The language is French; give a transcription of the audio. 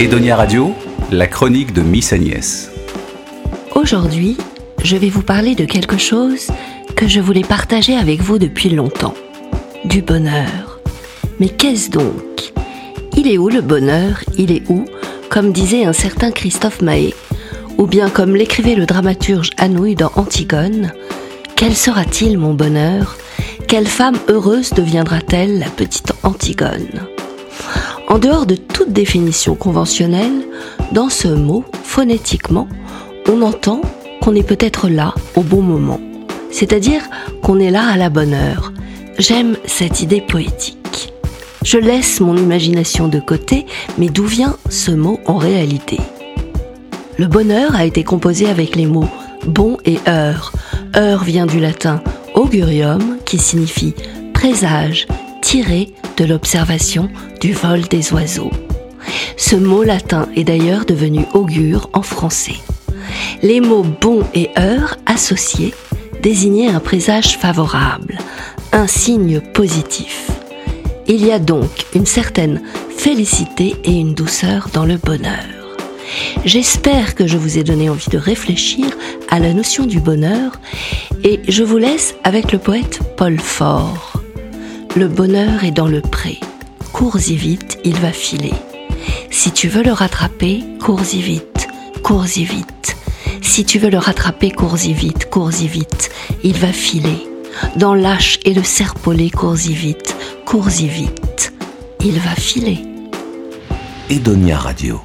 Edonia Radio, la chronique de Miss Agnès. Aujourd'hui, je vais vous parler de quelque chose que je voulais partager avec vous depuis longtemps. Du bonheur. Mais qu'est-ce donc? Il est où le bonheur? Il est où? Comme disait un certain Christophe Mahé, ou bien comme l'écrivait le dramaturge Anouilh dans Antigone, quel sera-t-il mon bonheur? Quelle femme heureuse deviendra-t-elle la petite Antigone? En dehors de toute définition conventionnelle, dans ce mot, phonétiquement, on entend qu'on est peut-être là au bon moment, c'est-à-dire qu'on est là à la bonne heure. J'aime cette idée poétique. Je laisse mon imagination de côté, mais d'où vient ce mot en réalité? Le bonheur a été composé avec les mots bon et heure. Heure vient du latin augurium, qui signifie présage, de l'observation du vol des oiseaux. Ce mot latin est d'ailleurs devenu augure en français. Les mots bon et heure associés désignaient un présage favorable, un signe positif. Il y a donc une certaine félicité et une douceur dans le bonheur. J'espère que je vous ai donné envie de réfléchir à la notion du bonheur et je vous laisse avec le poète Paul Fort. Le bonheur est dans le pré. Cours-y vite, il va filer. Si tu veux le rattraper, cours-y vite, cours-y vite. Si tu veux le rattraper, cours-y vite, cours-y vite, il va filer. Dans l'âche et le serpolet, cours-y vite, cours-y vite, il va filer. Edonia Radio.